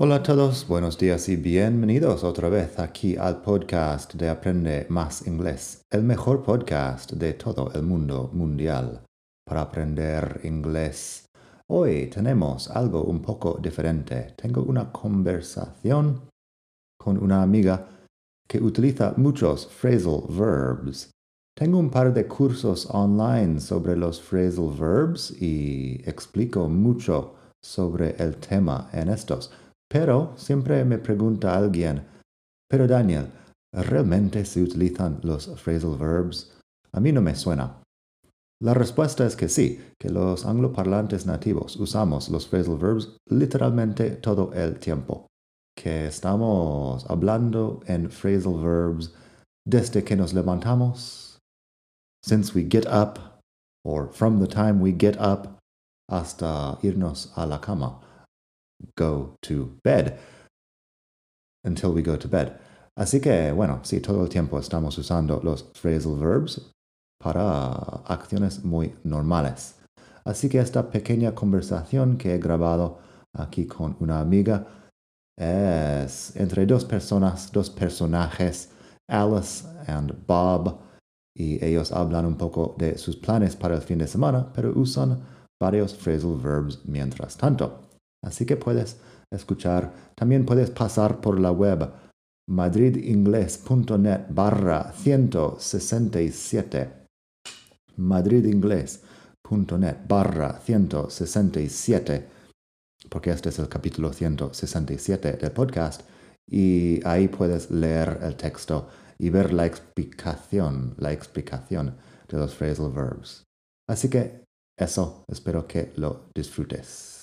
Hola a todos, buenos días y bienvenidos otra vez aquí al podcast de Aprende Más Inglés, el mejor podcast de todo el mundo mundial para aprender inglés. Hoy tenemos algo un poco diferente. Tengo una conversación con una amiga que utiliza muchos phrasal verbs. Tengo un par de cursos online sobre los phrasal verbs y explico mucho sobre el tema en estos. Pero siempre me pregunta alguien, pero Daniel, ¿realmente se utilizan los phrasal verbs? A mí no me suena. La respuesta es que sí, que los angloparlantes nativos usamos los phrasal verbs literalmente todo el tiempo, que estamos hablando en phrasal verbs desde que nos levantamos, since we get up, or from the time we get up, hasta irnos a la cama go to bed. Until we go to bed. Así que, bueno, sí, todo el tiempo estamos usando los phrasal verbs para acciones muy normales. Así que esta pequeña conversación que he grabado aquí con una amiga es entre dos personas, dos personajes, Alice and Bob, y ellos hablan un poco de sus planes para el fin de semana, pero usan varios phrasal verbs mientras tanto. Así que puedes escuchar. También puedes pasar por la web madridingles.net barra 167. madridingles.net barra 167. Porque este es el capítulo 167 del podcast. Y ahí puedes leer el texto y ver la explicación, la explicación de los phrasal verbs. Así que eso, espero que lo disfrutes.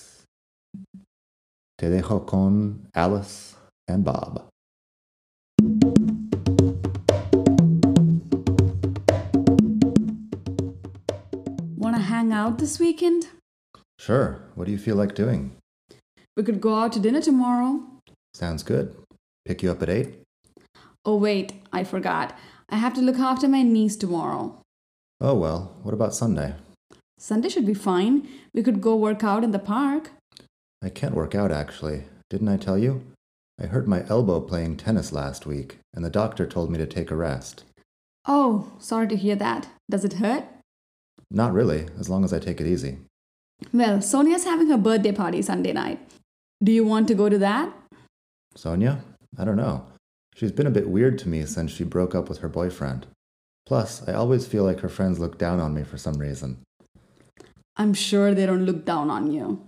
Te dejo con Alice and Bob. Want to hang out this weekend? Sure. What do you feel like doing? We could go out to dinner tomorrow. Sounds good. Pick you up at 8? Oh, wait, I forgot. I have to look after my niece tomorrow. Oh, well, what about Sunday? Sunday should be fine. We could go work out in the park. I can't work out, actually. Didn't I tell you? I hurt my elbow playing tennis last week, and the doctor told me to take a rest. Oh, sorry to hear that. Does it hurt? Not really, as long as I take it easy. Well, Sonia's having her birthday party Sunday night. Do you want to go to that? Sonia? I don't know. She's been a bit weird to me since she broke up with her boyfriend. Plus, I always feel like her friends look down on me for some reason. I'm sure they don't look down on you.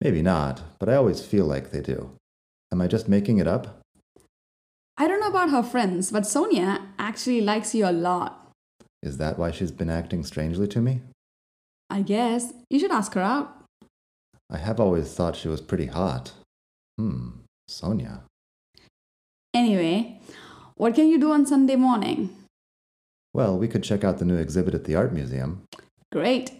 Maybe not, but I always feel like they do. Am I just making it up? I don't know about her friends, but Sonia actually likes you a lot. Is that why she's been acting strangely to me? I guess. You should ask her out. I have always thought she was pretty hot. Hmm, Sonia. Anyway, what can you do on Sunday morning? Well, we could check out the new exhibit at the Art Museum. Great.